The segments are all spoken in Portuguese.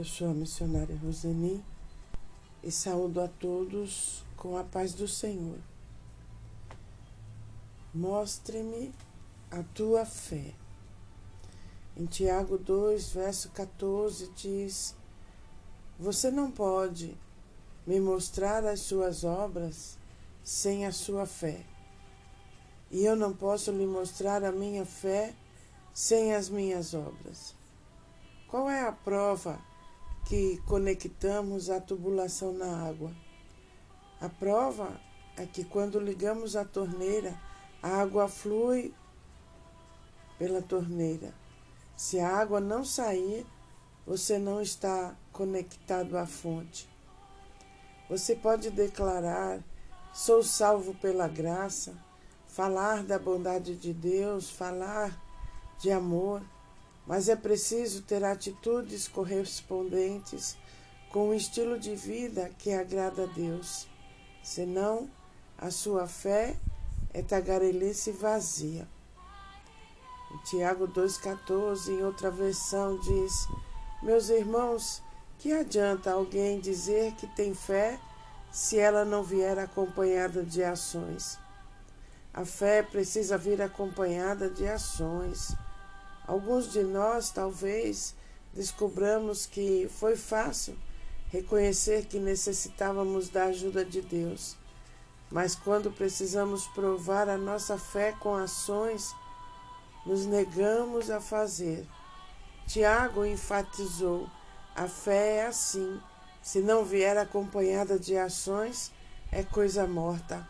Eu sou a missionária Roseni e saúdo a todos com a paz do Senhor. Mostre-me a tua fé. Em Tiago 2, verso 14, diz: Você não pode me mostrar as suas obras sem a sua fé. E eu não posso lhe mostrar a minha fé sem as minhas obras. Qual é a prova que conectamos a tubulação na água. A prova é que quando ligamos a torneira, a água flui pela torneira. Se a água não sair, você não está conectado à fonte. Você pode declarar: sou salvo pela graça, falar da bondade de Deus, falar de amor mas é preciso ter atitudes correspondentes com o estilo de vida que agrada a Deus. Senão, a sua fé é tagarelice vazia. Em Tiago 2,14, em outra versão, diz: Meus irmãos, que adianta alguém dizer que tem fé se ela não vier acompanhada de ações? A fé precisa vir acompanhada de ações. Alguns de nós talvez descobramos que foi fácil reconhecer que necessitávamos da ajuda de Deus, mas quando precisamos provar a nossa fé com ações, nos negamos a fazer. Tiago enfatizou: a fé é assim, se não vier acompanhada de ações, é coisa morta.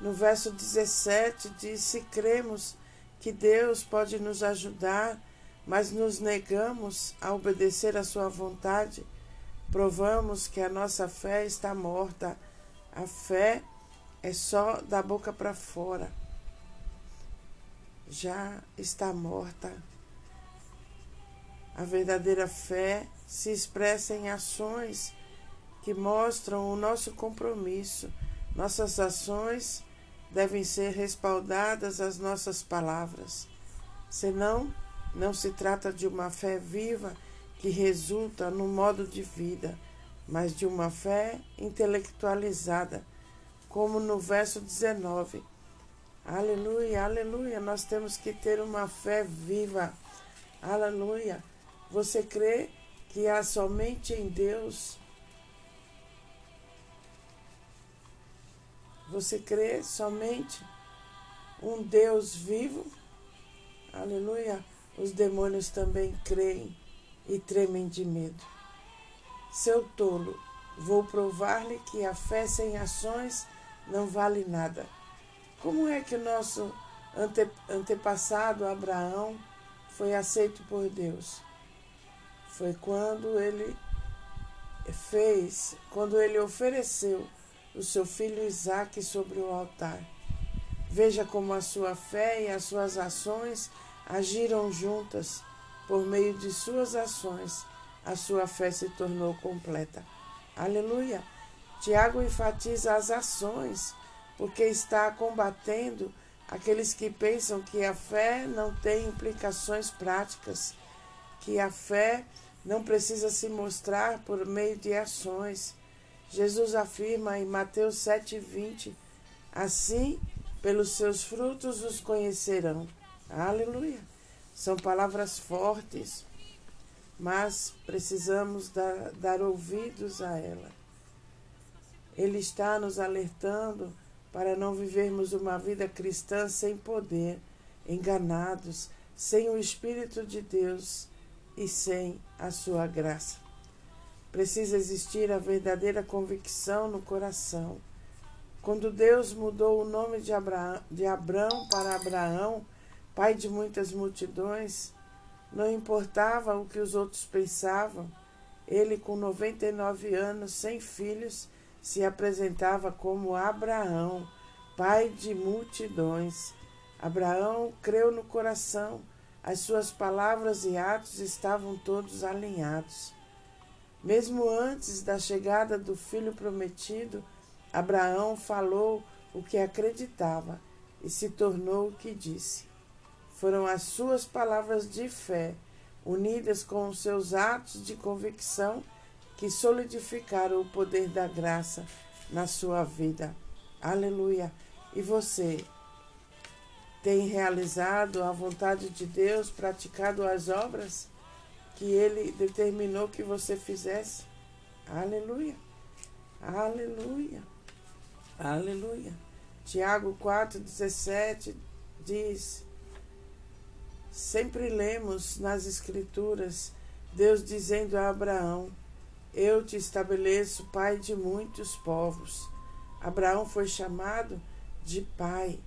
No verso 17 diz: Se cremos que Deus pode nos ajudar, mas nos negamos a obedecer à Sua vontade, provamos que a nossa fé está morta. A fé é só da boca para fora. Já está morta. A verdadeira fé se expressa em ações que mostram o nosso compromisso. Nossas ações devem ser respaldadas as nossas palavras. Senão, não se trata de uma fé viva que resulta no modo de vida, mas de uma fé intelectualizada, como no verso 19. Aleluia, aleluia, nós temos que ter uma fé viva. Aleluia. Você crê que há somente em Deus Você crê somente um Deus vivo? Aleluia. Os demônios também creem e tremem de medo. Seu tolo, vou provar-lhe que a fé sem ações não vale nada. Como é que o nosso ante, antepassado Abraão foi aceito por Deus? Foi quando ele fez, quando ele ofereceu o seu filho Isaque sobre o altar. Veja como a sua fé e as suas ações agiram juntas. Por meio de suas ações, a sua fé se tornou completa. Aleluia! Tiago enfatiza as ações, porque está combatendo aqueles que pensam que a fé não tem implicações práticas, que a fé não precisa se mostrar por meio de ações. Jesus afirma em Mateus 7,20: Assim, pelos seus frutos os conhecerão. Aleluia! São palavras fortes, mas precisamos dar, dar ouvidos a ela. Ele está nos alertando para não vivermos uma vida cristã sem poder, enganados, sem o Espírito de Deus e sem a sua graça. Precisa existir a verdadeira convicção no coração. Quando Deus mudou o nome de, Abraão, de Abrão para Abraão, pai de muitas multidões, não importava o que os outros pensavam, ele, com 99 anos, sem filhos, se apresentava como Abraão, pai de multidões. Abraão creu no coração, as suas palavras e atos estavam todos alinhados. Mesmo antes da chegada do filho prometido, Abraão falou o que acreditava e se tornou o que disse. Foram as suas palavras de fé, unidas com os seus atos de convicção que solidificaram o poder da graça na sua vida. Aleluia. E você tem realizado a vontade de Deus, praticado as obras que Ele determinou que você fizesse? Aleluia. Aleluia. Aleluia. Tiago 4,17 diz: Sempre lemos nas Escrituras Deus dizendo a Abraão: Eu te estabeleço pai de muitos povos. Abraão foi chamado de pai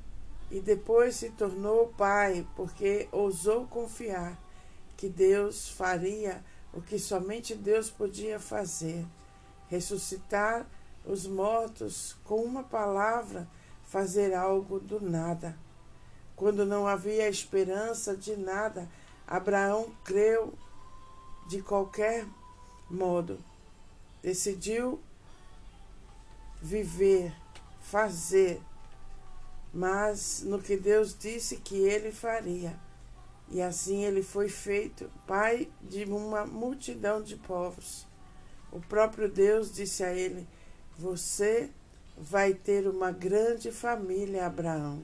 e depois se tornou pai porque ousou confiar que Deus faria o que somente Deus podia fazer ressuscitar os mortos com uma palavra, fazer algo do nada. Quando não havia esperança de nada, Abraão creu de qualquer modo. Decidiu viver, fazer, mas no que Deus disse que ele faria. E assim ele foi feito pai de uma multidão de povos. O próprio Deus disse a ele: Você vai ter uma grande família, Abraão.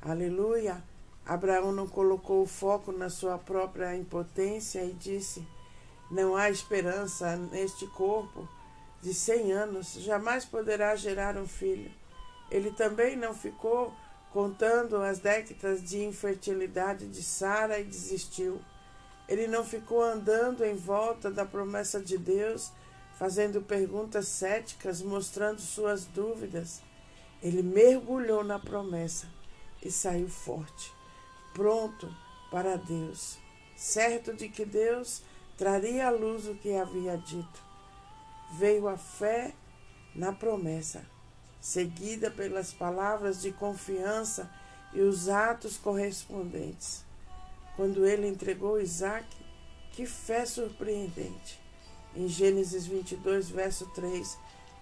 Aleluia. Abraão não colocou o foco na sua própria impotência e disse: Não há esperança neste corpo de cem anos, jamais poderá gerar um filho. Ele também não ficou contando as décadas de infertilidade de Sara e desistiu. Ele não ficou andando em volta da promessa de Deus, fazendo perguntas céticas, mostrando suas dúvidas. Ele mergulhou na promessa e saiu forte, pronto para Deus, certo de que Deus traria à luz o que havia dito. Veio a fé na promessa, seguida pelas palavras de confiança e os atos correspondentes. Quando ele entregou Isaac, que fé surpreendente! Em Gênesis 22, verso 3,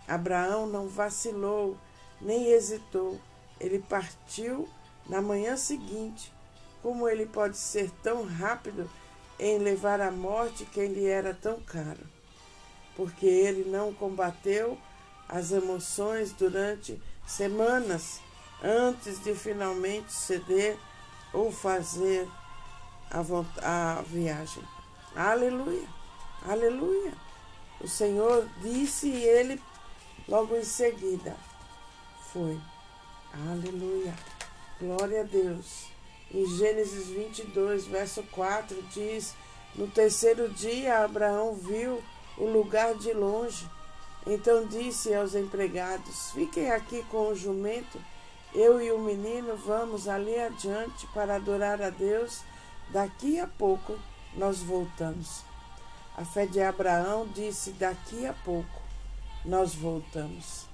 Abraão não vacilou, nem hesitou. Ele partiu na manhã seguinte. Como ele pode ser tão rápido em levar à morte quem lhe era tão caro? Porque ele não combateu as emoções durante semanas antes de finalmente ceder ou fazer a, a viagem. Aleluia, aleluia. O Senhor disse e ele logo em seguida foi. Aleluia, glória a Deus. Em Gênesis 22, verso 4 diz: No terceiro dia Abraão viu o lugar de longe. Então disse aos empregados: Fiquem aqui com o jumento, eu e o menino vamos ali adiante para adorar a Deus Daqui a pouco nós voltamos. A fé de Abraão disse: Daqui a pouco nós voltamos.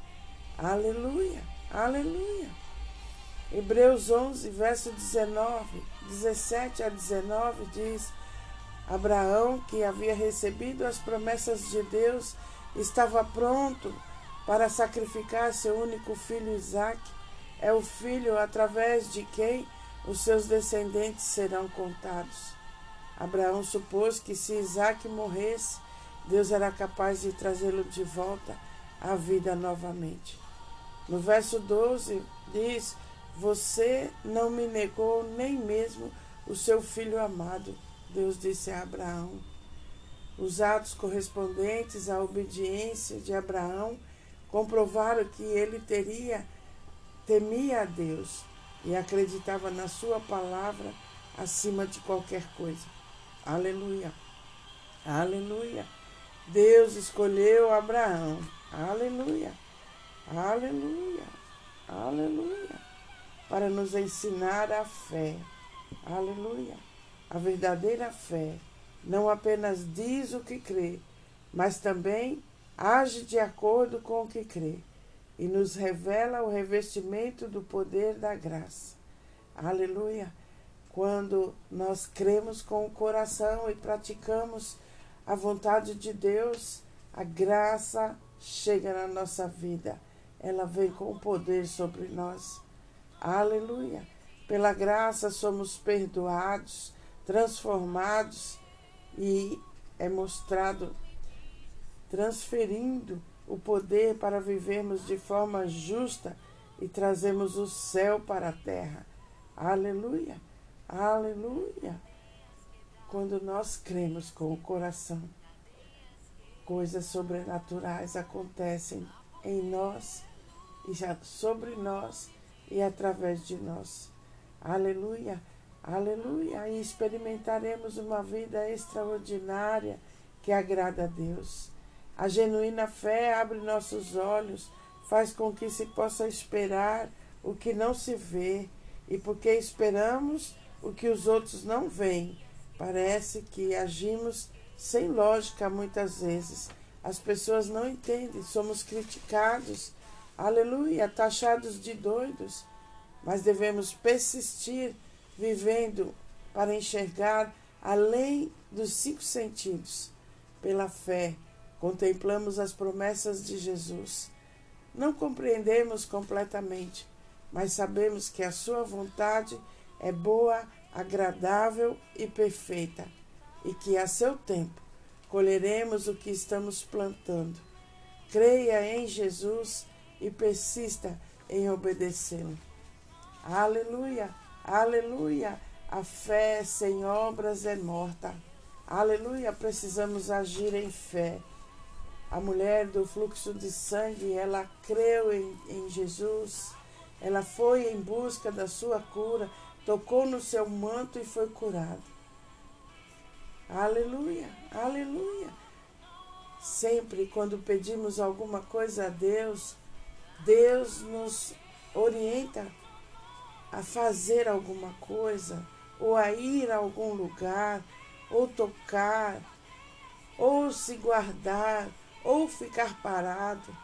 Aleluia, aleluia. Hebreus 11, verso 19, 17 a 19 diz: Abraão, que havia recebido as promessas de Deus, estava pronto para sacrificar seu único filho Isaque. É o filho através de quem os seus descendentes serão contados. Abraão supôs que se Isaac morresse, Deus era capaz de trazê-lo de volta à vida novamente. No verso 12 diz: Você não me negou nem mesmo o seu filho amado, Deus disse a Abraão. Os atos correspondentes à obediência de Abraão comprovaram que ele teria temia a Deus e acreditava na Sua palavra acima de qualquer coisa. Aleluia. Aleluia. Deus escolheu Abraão. Aleluia. Aleluia. Aleluia. Para nos ensinar a fé. Aleluia. A verdadeira fé não apenas diz o que crê, mas também age de acordo com o que crê e nos revela o revestimento do poder da graça. Aleluia! Quando nós cremos com o coração e praticamos a vontade de Deus, a graça chega na nossa vida. Ela vem com poder sobre nós. Aleluia! Pela graça somos perdoados, transformados e é mostrado transferindo o poder para vivermos de forma justa e trazemos o céu para a terra. Aleluia, aleluia. Quando nós cremos com o coração, coisas sobrenaturais acontecem em nós e já sobre nós e através de nós. Aleluia, aleluia. E experimentaremos uma vida extraordinária que agrada a Deus. A genuína fé abre nossos olhos, faz com que se possa esperar o que não se vê, e porque esperamos o que os outros não veem, parece que agimos sem lógica muitas vezes. As pessoas não entendem, somos criticados, aleluia, taxados de doidos, mas devemos persistir vivendo para enxergar além dos cinco sentidos, pela fé Contemplamos as promessas de Jesus. Não compreendemos completamente, mas sabemos que a Sua vontade é boa, agradável e perfeita, e que a seu tempo colheremos o que estamos plantando. Creia em Jesus e persista em obedecê-lo. Aleluia, aleluia. A fé sem obras é morta. Aleluia, precisamos agir em fé. A mulher do fluxo de sangue, ela creu em, em Jesus, ela foi em busca da sua cura, tocou no seu manto e foi curada. Aleluia, aleluia. Sempre quando pedimos alguma coisa a Deus, Deus nos orienta a fazer alguma coisa, ou a ir a algum lugar, ou tocar, ou se guardar, ou ficar parado.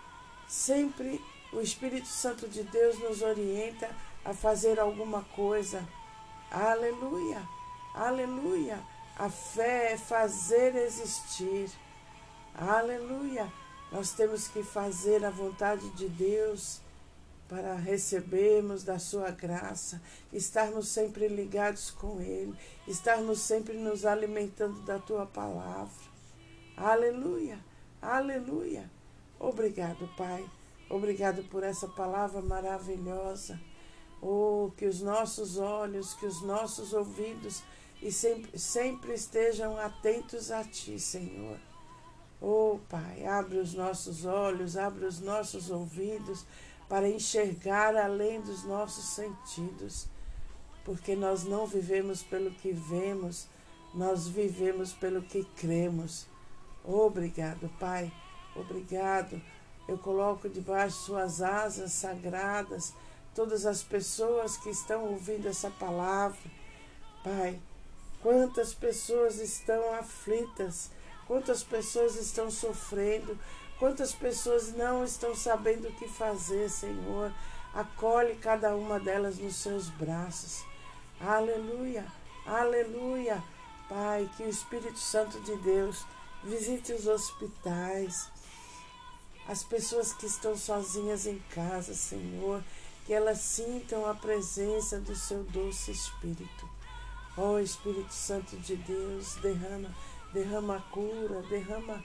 Sempre o Espírito Santo de Deus nos orienta a fazer alguma coisa. Aleluia, aleluia. A fé é fazer existir. Aleluia. Nós temos que fazer a vontade de Deus para recebermos da sua graça, estarmos sempre ligados com Ele, estarmos sempre nos alimentando da tua palavra. Aleluia. Aleluia. Obrigado, Pai. Obrigado por essa palavra maravilhosa. Oh, que os nossos olhos, que os nossos ouvidos e sempre, sempre estejam atentos a Ti, Senhor. Oh, Pai, abre os nossos olhos, abre os nossos ouvidos para enxergar além dos nossos sentidos, porque nós não vivemos pelo que vemos, nós vivemos pelo que cremos. Obrigado, Pai. Obrigado. Eu coloco debaixo de suas asas sagradas todas as pessoas que estão ouvindo essa palavra. Pai, quantas pessoas estão aflitas, quantas pessoas estão sofrendo, quantas pessoas não estão sabendo o que fazer, Senhor. Acolhe cada uma delas nos seus braços. Aleluia, aleluia. Pai, que o Espírito Santo de Deus Visite os hospitais, as pessoas que estão sozinhas em casa, Senhor, que elas sintam a presença do seu doce Espírito. Ó oh, Espírito Santo de Deus, derrama, derrama cura, derrama,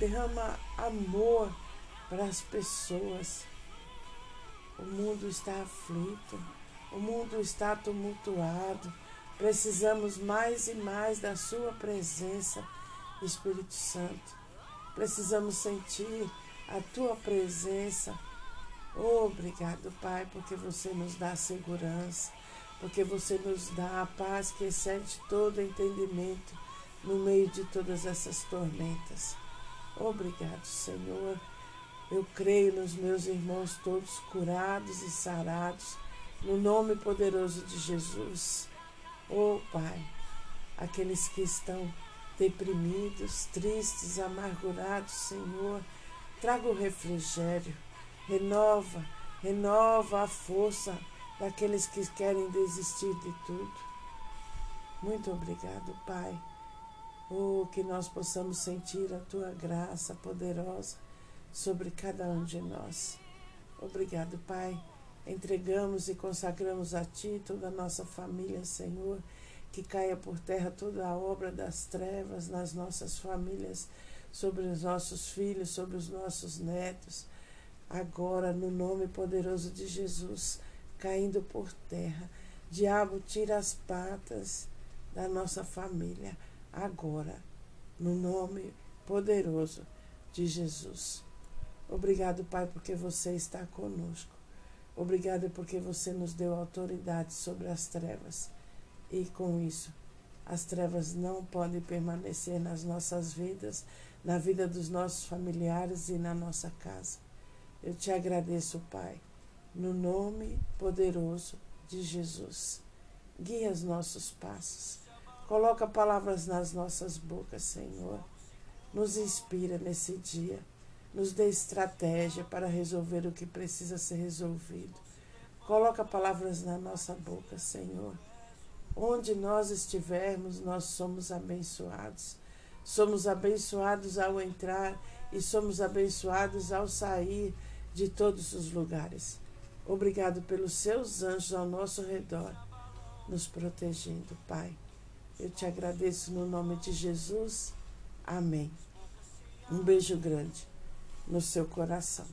derrama amor para as pessoas. O mundo está aflito, o mundo está tumultuado. Precisamos mais e mais da Sua presença Espírito Santo. Precisamos sentir a tua presença. Obrigado, Pai, porque você nos dá segurança, porque você nos dá a paz que excede todo entendimento no meio de todas essas tormentas. Obrigado, Senhor. Eu creio nos meus irmãos todos curados e sarados, no nome poderoso de Jesus. Oh, Pai, aqueles que estão deprimidos, tristes, amargurados, Senhor. Traga o refrigério, renova, renova a força daqueles que querem desistir de tudo. Muito obrigado, Pai. Oh, que nós possamos sentir a tua graça poderosa sobre cada um de nós. Obrigado, Pai. Entregamos e consagramos a Ti toda a nossa família, Senhor que caia por terra toda a obra das trevas nas nossas famílias, sobre os nossos filhos, sobre os nossos netos. Agora, no nome poderoso de Jesus, caindo por terra. Diabo, tira as patas da nossa família. Agora, no nome poderoso de Jesus. Obrigado, Pai, porque você está conosco. Obrigado porque você nos deu autoridade sobre as trevas. E com isso, as trevas não podem permanecer nas nossas vidas, na vida dos nossos familiares e na nossa casa. Eu te agradeço, Pai, no nome poderoso de Jesus. Guia os nossos passos. Coloca palavras nas nossas bocas, Senhor. Nos inspira nesse dia. Nos dê estratégia para resolver o que precisa ser resolvido. Coloca palavras na nossa boca, Senhor. Onde nós estivermos, nós somos abençoados. Somos abençoados ao entrar e somos abençoados ao sair de todos os lugares. Obrigado pelos seus anjos ao nosso redor, nos protegendo, Pai. Eu te agradeço no nome de Jesus. Amém. Um beijo grande no seu coração.